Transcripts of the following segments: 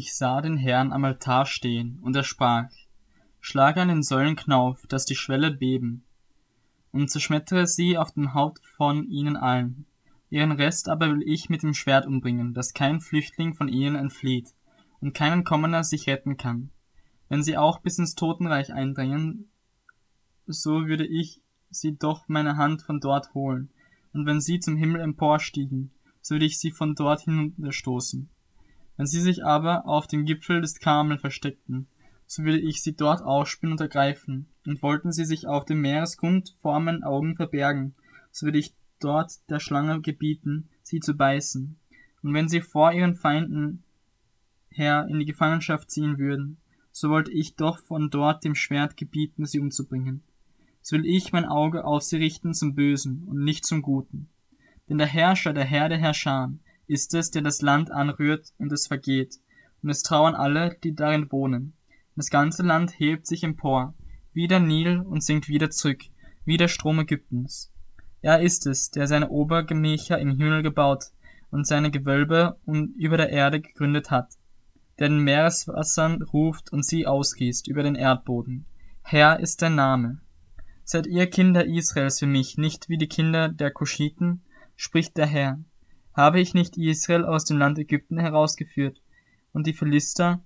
Ich sah den Herrn am Altar stehen, und er sprach, Schlage an den Säulen Knauf, dass die Schwelle beben, und zerschmettere sie auf dem Haupt von ihnen allen. Ihren Rest aber will ich mit dem Schwert umbringen, dass kein Flüchtling von ihnen entflieht, und kein Entkommener sich retten kann. Wenn sie auch bis ins Totenreich eindrängen, so würde ich sie doch meine Hand von dort holen, und wenn sie zum Himmel emporstiegen, so würde ich sie von dort hinunterstoßen. Wenn sie sich aber auf dem Gipfel des Karmel versteckten, so würde ich sie dort ausspinnen und ergreifen, und wollten sie sich auf dem Meeresgrund vor meinen Augen verbergen, so würde ich dort der Schlange gebieten, sie zu beißen. Und wenn sie vor ihren Feinden her in die Gefangenschaft ziehen würden, so wollte ich doch von dort dem Schwert gebieten, sie umzubringen. So will ich mein Auge auf sie richten zum Bösen und nicht zum Guten. Denn der Herrscher, der Herr der Herrscher, ist es, der das Land anrührt und es vergeht, und es trauern alle, die darin wohnen. Das ganze Land hebt sich empor, wie der Nil und sinkt wieder zurück, wie der Strom Ägyptens. Er ist es, der seine Obergemächer im Himmel gebaut und seine Gewölbe über der Erde gegründet hat, der den Meereswassern ruft und sie ausgießt über den Erdboden. Herr ist der Name. Seid ihr Kinder Israels für mich nicht wie die Kinder der Kuschiten, spricht der Herr. Habe ich nicht Israel aus dem Land Ägypten herausgeführt und die Philister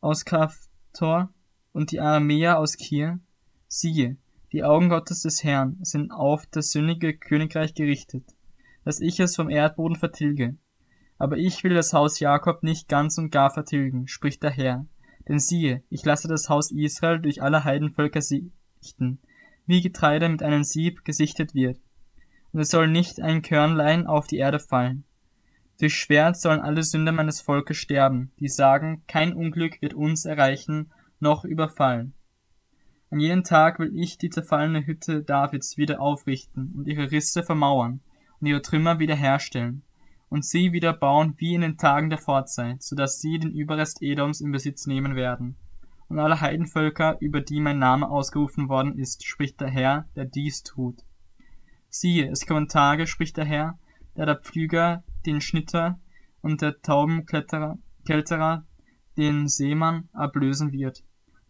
aus Kaftor und die Aramäer aus Kir? Siehe, die Augen Gottes des Herrn sind auf das sündige Königreich gerichtet, dass ich es vom Erdboden vertilge. Aber ich will das Haus Jakob nicht ganz und gar vertilgen, spricht der Herr. Denn siehe, ich lasse das Haus Israel durch alle Heidenvölker sichten, wie Getreide mit einem Sieb gesichtet wird. Und es soll nicht ein Körnlein auf die Erde fallen. Durch Schwert sollen alle Sünder meines Volkes sterben, die sagen, kein Unglück wird uns erreichen, noch überfallen. An jenem Tag will ich die zerfallene Hütte Davids wieder aufrichten und ihre Risse vermauern und ihre Trümmer wiederherstellen und sie wieder bauen wie in den Tagen der Vorzeit, so dass sie den Überrest Edoms in Besitz nehmen werden. Und alle Heidenvölker, über die mein Name ausgerufen worden ist, spricht der Herr, der dies tut. Siehe, es kommen Tage, spricht der Herr, der der Pflüger den Schnitter und der Taubenkletterer Kälterer den Seemann ablösen wird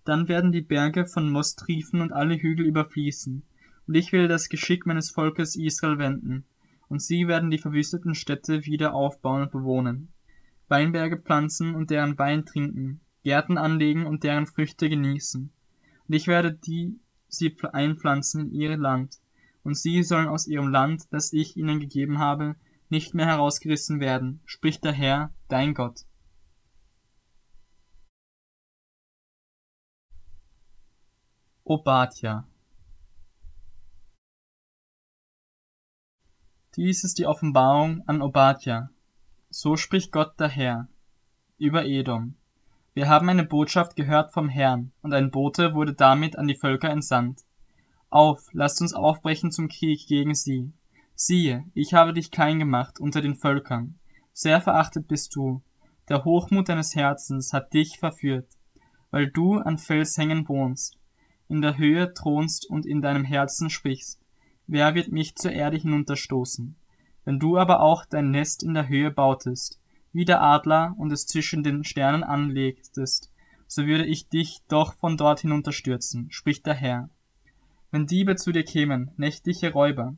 dann werden die Berge von Most triefen und alle Hügel überfließen. Und ich will das Geschick meines Volkes Israel wenden. Und sie werden die verwüsteten Städte wieder aufbauen und bewohnen. Weinberge pflanzen und deren Wein trinken. Gärten anlegen und deren Früchte genießen. Und ich werde die sie einpflanzen in ihr Land. Und sie sollen aus ihrem Land, das ich ihnen gegeben habe, nicht mehr herausgerissen werden, spricht der Herr, dein Gott. Obadja Dies ist die Offenbarung an Obadja. So spricht Gott der Herr über Edom. Wir haben eine Botschaft gehört vom Herrn, und ein Bote wurde damit an die Völker entsandt. Auf, lasst uns aufbrechen zum Krieg gegen sie. Siehe, ich habe dich klein gemacht unter den Völkern. Sehr verachtet bist du. Der Hochmut deines Herzens hat dich verführt, weil du an Felshängen wohnst in der Höhe thronst und in deinem Herzen sprichst, wer wird mich zur Erde hinunterstoßen? Wenn du aber auch dein Nest in der Höhe bautest, wie der Adler und es zwischen den Sternen anlegtest, so würde ich dich doch von dort hinunterstürzen, spricht der Herr. Wenn Diebe zu dir kämen, nächtliche Räuber,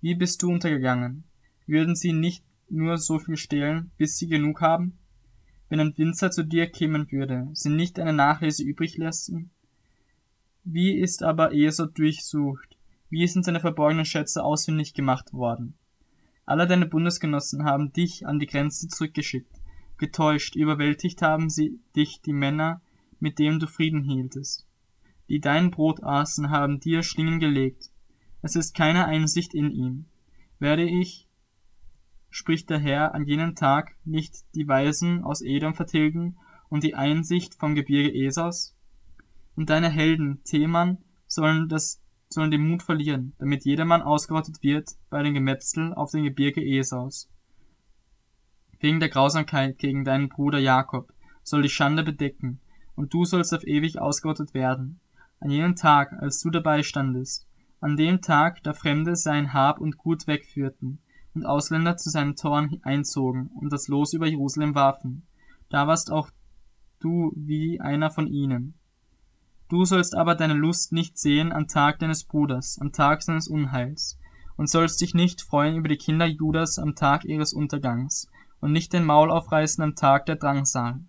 wie bist du untergegangen? Würden sie nicht nur so viel stehlen, bis sie genug haben? Wenn ein Winzer zu dir kämen würde, sie nicht eine Nachlese übrig lassen? Wie ist aber Esau durchsucht? Wie sind seine verborgenen Schätze ausfindig gemacht worden? Alle deine Bundesgenossen haben dich an die Grenze zurückgeschickt. Getäuscht, überwältigt haben sie dich die Männer, mit denen du Frieden hieltest. Die dein Brot aßen, haben dir Schlingen gelegt. Es ist keine Einsicht in ihm. Werde ich, spricht der Herr, an jenem Tag nicht die Weisen aus Edom vertilgen und die Einsicht vom Gebirge Esaus? und deine Helden, Theman, sollen das sollen den Mut verlieren, damit jedermann ausgerottet wird bei den Gemetzeln auf dem Gebirge Esaus. Wegen der Grausamkeit gegen deinen Bruder Jakob soll die Schande bedecken, und du sollst auf ewig ausgerottet werden. An jenem Tag, als du dabei standest, an dem Tag, da Fremde sein Hab und Gut wegführten und Ausländer zu seinen Toren einzogen und das Los über Jerusalem warfen, da warst auch du wie einer von ihnen. Du sollst aber deine Lust nicht sehen am Tag deines Bruders, am Tag seines Unheils, und sollst dich nicht freuen über die Kinder Judas am Tag ihres Untergangs, und nicht den Maul aufreißen am Tag der Drangsal.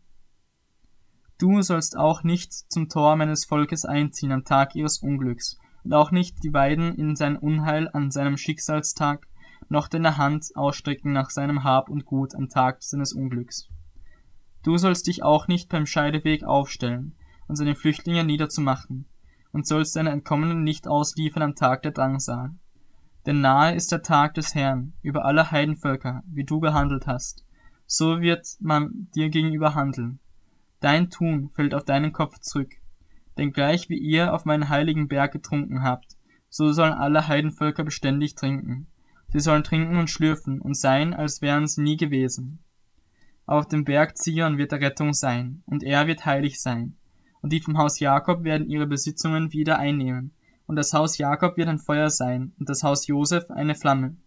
Du sollst auch nicht zum Tor meines Volkes einziehen am Tag ihres Unglücks, und auch nicht die Weiden in sein Unheil an seinem Schicksalstag, noch deine Hand ausstrecken nach seinem Hab und Gut am Tag seines Unglücks. Du sollst dich auch nicht beim Scheideweg aufstellen und seine Flüchtlinge niederzumachen, und sollst deine Entkommenen nicht ausliefern am Tag der Drangsal. Denn nahe ist der Tag des Herrn über alle Heidenvölker, wie du gehandelt hast, so wird man dir gegenüber handeln. Dein Tun fällt auf deinen Kopf zurück. Denn gleich wie ihr auf meinen heiligen Berg getrunken habt, so sollen alle Heidenvölker beständig trinken. Sie sollen trinken und schlürfen und sein, als wären sie nie gewesen. Auf dem Berg Zion wird der Rettung sein, und er wird heilig sein. Und die vom Haus Jakob werden ihre Besitzungen wieder einnehmen. Und das Haus Jakob wird ein Feuer sein, und das Haus Josef eine Flamme.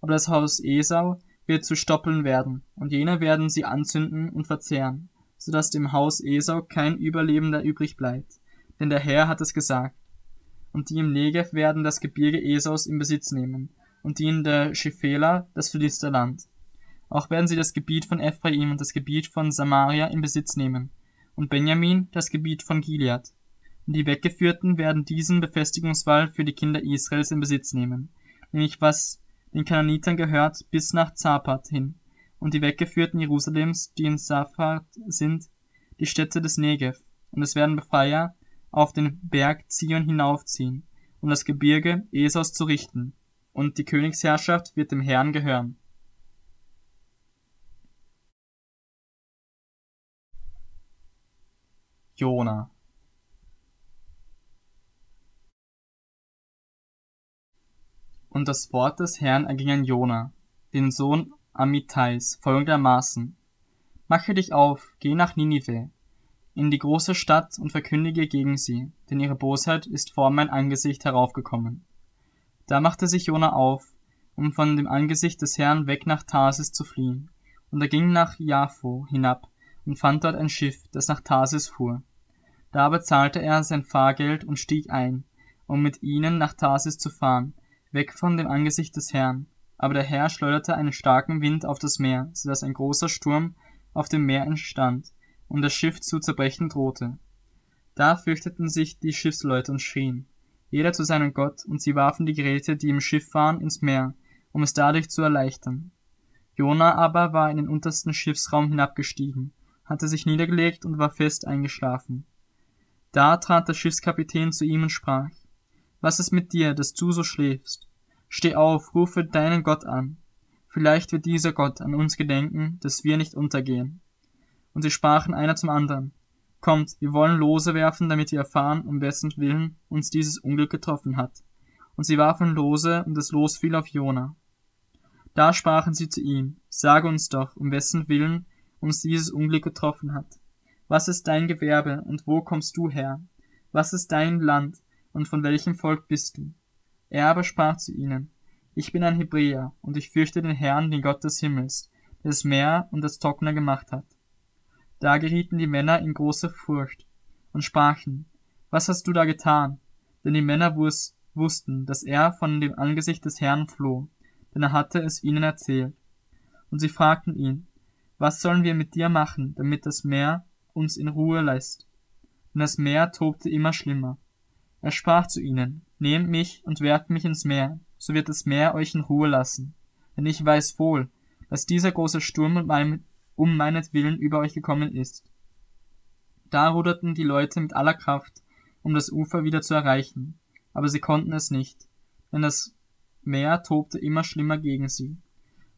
Aber das Haus Esau wird zu Stoppeln werden, und jene werden sie anzünden und verzehren, so dass dem Haus Esau kein Überlebender übrig bleibt. Denn der Herr hat es gesagt. Und die im Negev werden das Gebirge Esaus in Besitz nehmen, und die in der Schefela das Philisterland. Auch werden sie das Gebiet von Ephraim und das Gebiet von Samaria in Besitz nehmen, und Benjamin das Gebiet von Gilead. Und die Weggeführten werden diesen Befestigungswall für die Kinder Israels in Besitz nehmen, nämlich was den Kananitern gehört, bis nach Zapat hin, und die Weggeführten Jerusalems, die in Safat sind, die Städte des Negev, und es werden Befreier auf den Berg Zion hinaufziehen, um das Gebirge Esaus zu richten, und die Königsherrschaft wird dem Herrn gehören. Jona. Und das Wort des Herrn erging an Jona, den Sohn Amittais, folgendermaßen. Mache dich auf, geh nach Ninive, in die große Stadt und verkündige gegen sie, denn ihre Bosheit ist vor mein Angesicht heraufgekommen. Da machte sich Jona auf, um von dem Angesicht des Herrn weg nach Tarsis zu fliehen. Und er ging nach Jaffo hinab und fand dort ein Schiff, das nach Tarsis fuhr. Da bezahlte er sein Fahrgeld und stieg ein, um mit ihnen nach Tarsis zu fahren, weg von dem Angesicht des Herrn. Aber der Herr schleuderte einen starken Wind auf das Meer, so dass ein großer Sturm auf dem Meer entstand und das Schiff zu zerbrechen drohte. Da fürchteten sich die Schiffsleute und schrien, jeder zu seinem Gott, und sie warfen die Geräte, die im Schiff waren, ins Meer, um es dadurch zu erleichtern. Jona aber war in den untersten Schiffsraum hinabgestiegen, hatte sich niedergelegt und war fest eingeschlafen. Da trat der Schiffskapitän zu ihm und sprach, Was ist mit dir, dass du so schläfst? Steh auf, rufe deinen Gott an. Vielleicht wird dieser Gott an uns gedenken, dass wir nicht untergehen. Und sie sprachen einer zum anderen, Kommt, wir wollen Lose werfen, damit wir erfahren, um wessen Willen uns dieses Unglück getroffen hat. Und sie warfen Lose, und das Los fiel auf Jona. Da sprachen sie zu ihm, Sage uns doch, um wessen Willen uns dieses Unglück getroffen hat. Was ist dein Gewerbe, und wo kommst du her? Was ist dein Land, und von welchem Volk bist du? Er aber sprach zu ihnen, Ich bin ein Hebräer, und ich fürchte den Herrn, den Gott des Himmels, der das Meer und das Trockner gemacht hat. Da gerieten die Männer in große Furcht und sprachen, Was hast du da getan? Denn die Männer wussten, dass er von dem Angesicht des Herrn floh, denn er hatte es ihnen erzählt. Und sie fragten ihn, Was sollen wir mit dir machen, damit das Meer uns in Ruhe lässt? Denn das Meer tobte immer schlimmer. Er sprach zu ihnen, Nehmt mich und werft mich ins Meer, so wird das Meer euch in Ruhe lassen. Denn ich weiß wohl, dass dieser große Sturm um meinetwillen über euch gekommen ist. Da ruderten die Leute mit aller Kraft, um das Ufer wieder zu erreichen, aber sie konnten es nicht, denn das Meer tobte immer schlimmer gegen sie.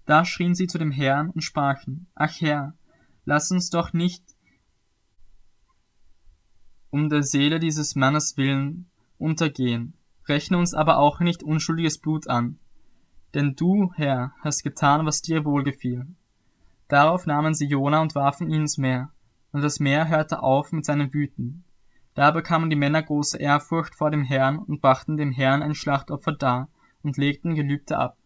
Da schrien sie zu dem Herrn und sprachen, Ach Herr, lass uns doch nicht um der Seele dieses Mannes willen untergehen, rechne uns aber auch nicht unschuldiges Blut an. Denn du, Herr, hast getan, was dir wohlgefiel. Darauf nahmen sie Jona und warfen ihn ins Meer, und das Meer hörte auf mit seinem Wüten. Da bekamen die Männer große Ehrfurcht vor dem Herrn und brachten dem Herrn ein Schlachtopfer dar und legten Gelübde ab.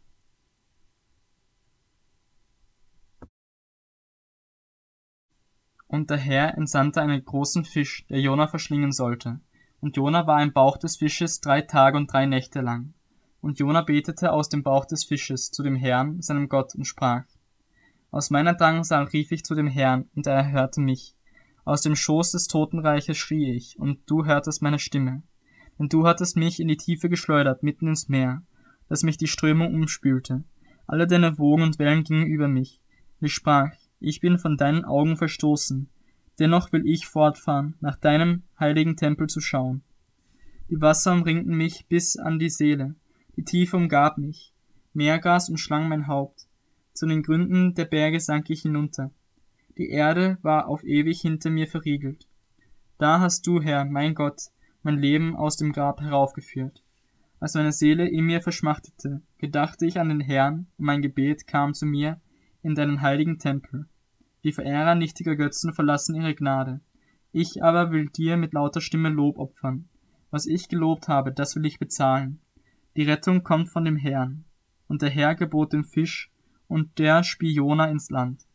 Und der Herr entsandte einen großen Fisch, der Jona verschlingen sollte. Und Jona war im Bauch des Fisches drei Tage und drei Nächte lang. Und Jona betete aus dem Bauch des Fisches zu dem Herrn, seinem Gott, und sprach, Aus meiner Drangsal rief ich zu dem Herrn, und er erhörte mich. Aus dem Schoß des Totenreiches schrie ich, und du hörtest meine Stimme. Denn du hattest mich in die Tiefe geschleudert, mitten ins Meer, dass mich die Strömung umspülte. Alle deine Wogen und Wellen gingen über mich. Ich sprach, ich bin von deinen Augen verstoßen, dennoch will ich fortfahren, nach deinem heiligen Tempel zu schauen. Die Wasser umringten mich bis an die Seele, die Tiefe umgab mich, Meergas umschlang mein Haupt, zu den Gründen der Berge sank ich hinunter. Die Erde war auf ewig hinter mir verriegelt. Da hast du, Herr, mein Gott, mein Leben aus dem Grab heraufgeführt. Als meine Seele in mir verschmachtete, gedachte ich an den Herrn, und mein Gebet kam zu mir in deinen heiligen Tempel. Die Verehrer nichtiger Götzen verlassen ihre Gnade. Ich aber will dir mit lauter Stimme Lob opfern. Was ich gelobt habe, das will ich bezahlen. Die Rettung kommt von dem Herrn. Und der Herr gebot den Fisch, und der spie Jona ins Land.